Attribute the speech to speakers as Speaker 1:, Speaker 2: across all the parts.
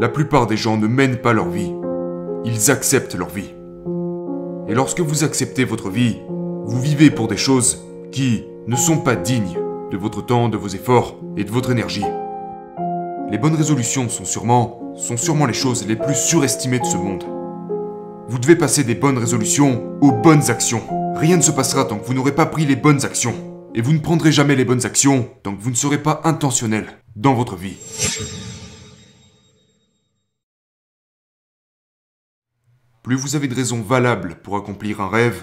Speaker 1: la plupart des gens ne mènent pas leur vie. Ils acceptent leur vie. Et lorsque vous acceptez votre vie, vous vivez pour des choses qui ne sont pas dignes de votre temps, de vos efforts et de votre énergie. Les bonnes résolutions sont sûrement, sont sûrement les choses les plus surestimées de ce monde. Vous devez passer des bonnes résolutions aux bonnes actions. Rien ne se passera tant que vous n'aurez pas pris les bonnes actions. Et vous ne prendrez jamais les bonnes actions tant que vous ne serez pas intentionnel dans votre vie. Plus vous avez de raisons valables pour accomplir un rêve,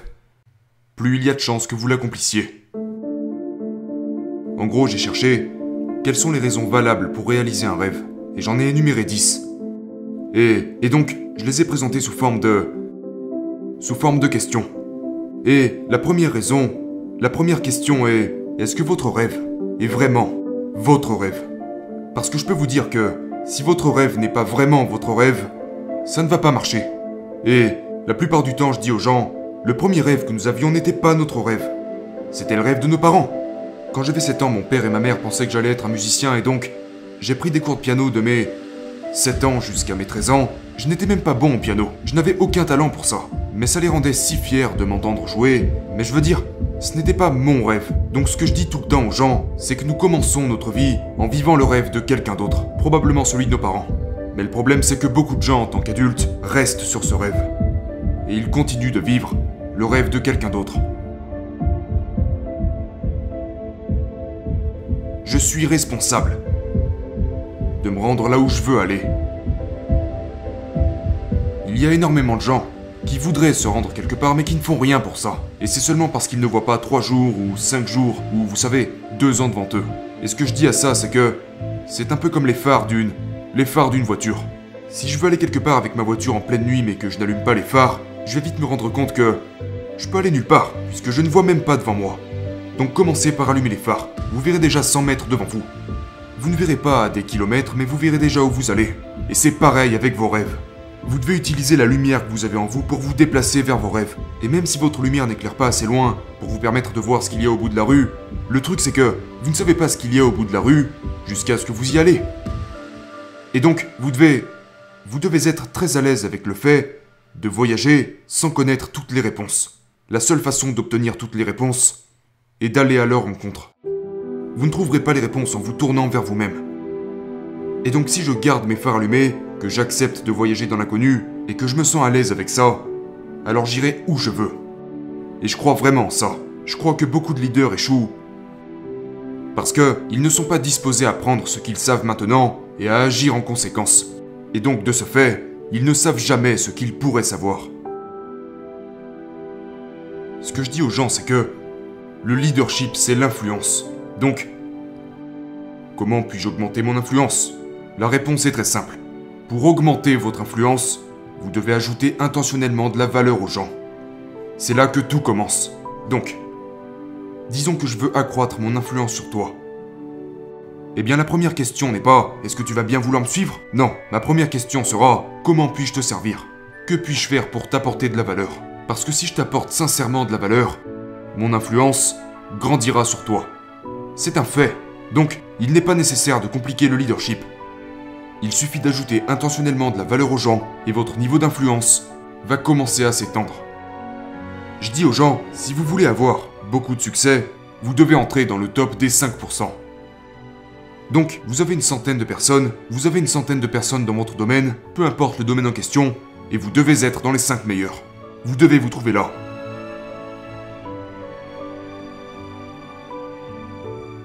Speaker 1: plus il y a de chances que vous l'accomplissiez. En gros, j'ai cherché quelles sont les raisons valables pour réaliser un rêve, et j'en ai énuméré 10. Et, et donc, je les ai présentées sous forme de... sous forme de questions. Et la première raison, la première question est, est-ce que votre rêve est vraiment votre rêve? Parce que je peux vous dire que si votre rêve n'est pas vraiment votre rêve, ça ne va pas marcher. Et la plupart du temps, je dis aux gens, le premier rêve que nous avions n'était pas notre rêve. C'était le rêve de nos parents. Quand j'avais 7 ans, mon père et ma mère pensaient que j'allais être un musicien et donc j'ai pris des cours de piano de mes 7 ans jusqu'à mes 13 ans. Je n'étais même pas bon au piano. Je n'avais aucun talent pour ça. Mais ça les rendait si fiers de m'entendre jouer. Mais je veux dire, ce n'était pas mon rêve. Donc ce que je dis tout le temps aux gens, c'est que nous commençons notre vie en vivant le rêve de quelqu'un d'autre. Probablement celui de nos parents. Mais le problème, c'est que beaucoup de gens, en tant qu'adultes, restent sur ce rêve. Et ils continuent de vivre le rêve de quelqu'un d'autre. Je suis responsable de me rendre là où je veux aller. Il y a énormément de gens qui voudraient se rendre quelque part mais qui ne font rien pour ça. Et c'est seulement parce qu'ils ne voient pas 3 jours ou 5 jours ou vous savez, 2 ans devant eux. Et ce que je dis à ça, c'est que c'est un peu comme les phares d'une les phares d'une voiture. Si je veux aller quelque part avec ma voiture en pleine nuit mais que je n'allume pas les phares, je vais vite me rendre compte que je peux aller nulle part, puisque je ne vois même pas devant moi. Donc commencez par allumer les phares. Vous verrez déjà 100 mètres devant vous. Vous ne verrez pas à des kilomètres, mais vous verrez déjà où vous allez. Et c'est pareil avec vos rêves. Vous devez utiliser la lumière que vous avez en vous pour vous déplacer vers vos rêves. Et même si votre lumière n'éclaire pas assez loin pour vous permettre de voir ce qu'il y a au bout de la rue, le truc c'est que vous ne savez pas ce qu'il y a au bout de la rue jusqu'à ce que vous y allez. Et donc, vous devez. Vous devez être très à l'aise avec le fait de voyager sans connaître toutes les réponses. La seule façon d'obtenir toutes les réponses est d'aller à leur rencontre. Vous ne trouverez pas les réponses en vous tournant vers vous-même. Et donc si je garde mes phares allumés, que j'accepte de voyager dans l'inconnu, et que je me sens à l'aise avec ça, alors j'irai où je veux. Et je crois vraiment en ça. Je crois que beaucoup de leaders échouent parce qu'ils ne sont pas disposés à prendre ce qu'ils savent maintenant et à agir en conséquence. Et donc, de ce fait, ils ne savent jamais ce qu'ils pourraient savoir. Ce que je dis aux gens, c'est que le leadership, c'est l'influence. Donc, comment puis-je augmenter mon influence? La réponse est très simple. Pour augmenter votre influence, vous devez ajouter intentionnellement de la valeur aux gens. C'est là que tout commence. Donc, disons que je veux accroître mon influence sur toi. Eh bien la première question n'est pas est-ce que tu vas bien vouloir me suivre? Non, ma première question sera comment puis-je te servir? Que puis-je faire pour t'apporter de la valeur? Parce que si je t'apporte sincèrement de la valeur, mon influence grandira sur toi. C'est un fait. Donc, il n'est pas nécessaire de compliquer le leadership. Il suffit d'ajouter intentionnellement de la valeur aux gens et votre niveau d'influence va commencer à s'étendre. Je dis aux gens, si vous voulez avoir beaucoup de succès, vous devez entrer dans le top des 5%. Donc, vous avez une centaine de personnes, vous avez une centaine de personnes dans votre domaine, peu importe le domaine en question, et vous devez être dans les 5 meilleurs. Vous devez vous trouver là.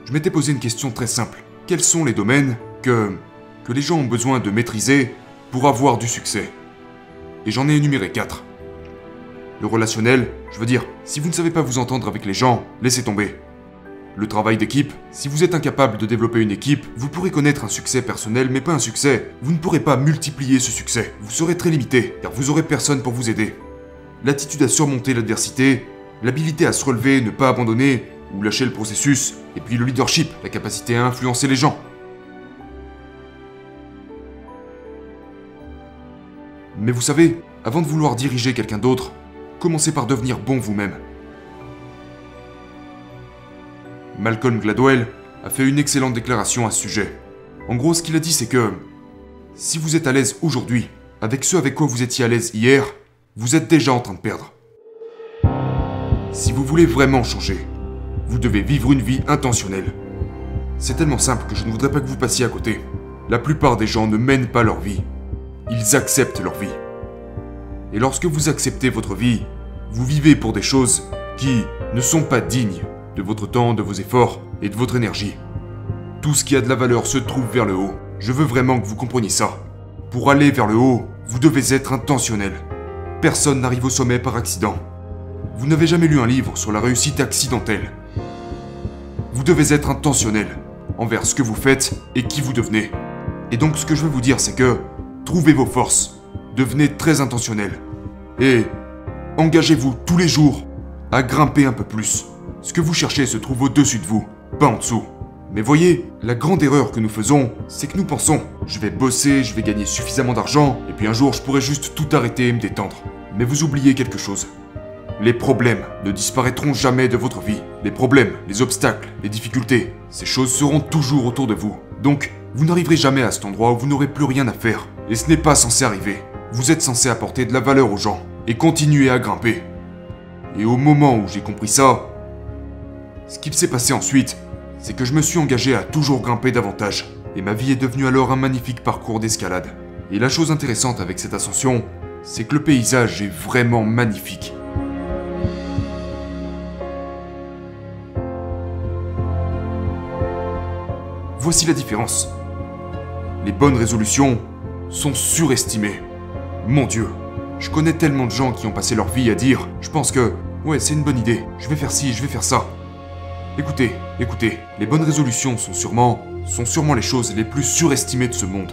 Speaker 1: Je m'étais posé une question très simple. Quels sont les domaines que, que les gens ont besoin de maîtriser pour avoir du succès? Et j'en ai énuméré 4. Le relationnel, je veux dire, si vous ne savez pas vous entendre avec les gens, laissez tomber. Le travail d'équipe, si vous êtes incapable de développer une équipe, vous pourrez connaître un succès personnel mais pas un succès. Vous ne pourrez pas multiplier ce succès. Vous serez très limité, car vous aurez personne pour vous aider. L'attitude à surmonter l'adversité, l'habilité à se relever, ne pas abandonner, ou lâcher le processus, et puis le leadership, la capacité à influencer les gens. Mais vous savez, avant de vouloir diriger quelqu'un d'autre, commencez par devenir bon vous-même. Malcolm Gladwell a fait une excellente déclaration à ce sujet. En gros, ce qu'il a dit, c'est que Si vous êtes à l'aise aujourd'hui, avec ce avec quoi vous étiez à l'aise hier, vous êtes déjà en train de perdre. Si vous voulez vraiment changer, vous devez vivre une vie intentionnelle. C'est tellement simple que je ne voudrais pas que vous passiez à côté. La plupart des gens ne mènent pas leur vie. Ils acceptent leur vie. Et lorsque vous acceptez votre vie, vous vivez pour des choses qui ne sont pas dignes de votre temps, de vos efforts et de votre énergie. Tout ce qui a de la valeur se trouve vers le haut. Je veux vraiment que vous compreniez ça. Pour aller vers le haut, vous devez être intentionnel. Personne n'arrive au sommet par accident. Vous n'avez jamais lu un livre sur la réussite accidentelle. Vous devez être intentionnel envers ce que vous faites et qui vous devenez. Et donc ce que je veux vous dire, c'est que trouvez vos forces, devenez très intentionnel. Et engagez-vous tous les jours à grimper un peu plus. Ce que vous cherchez se trouve au-dessus de vous, pas en dessous. Mais voyez, la grande erreur que nous faisons, c'est que nous pensons, je vais bosser, je vais gagner suffisamment d'argent, et puis un jour je pourrai juste tout arrêter et me détendre. Mais vous oubliez quelque chose. Les problèmes ne disparaîtront jamais de votre vie. Les problèmes, les obstacles, les difficultés, ces choses seront toujours autour de vous. Donc, vous n'arriverez jamais à cet endroit où vous n'aurez plus rien à faire. Et ce n'est pas censé arriver. Vous êtes censé apporter de la valeur aux gens et continuer à grimper. Et au moment où j'ai compris ça, ce qu'il s'est passé ensuite, c'est que je me suis engagé à toujours grimper davantage. Et ma vie est devenue alors un magnifique parcours d'escalade. Et la chose intéressante avec cette ascension, c'est que le paysage est vraiment magnifique. Voici la différence. Les bonnes résolutions sont surestimées. Mon Dieu, je connais tellement de gens qui ont passé leur vie à dire Je pense que, ouais, c'est une bonne idée, je vais faire ci, je vais faire ça. Écoutez, écoutez, les bonnes résolutions sont sûrement, sont sûrement les choses les plus surestimées de ce monde.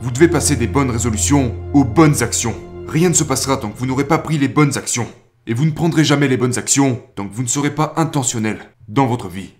Speaker 1: Vous devez passer des bonnes résolutions aux bonnes actions. Rien ne se passera tant que vous n'aurez pas pris les bonnes actions. Et vous ne prendrez jamais les bonnes actions tant que vous ne serez pas intentionnel dans votre vie.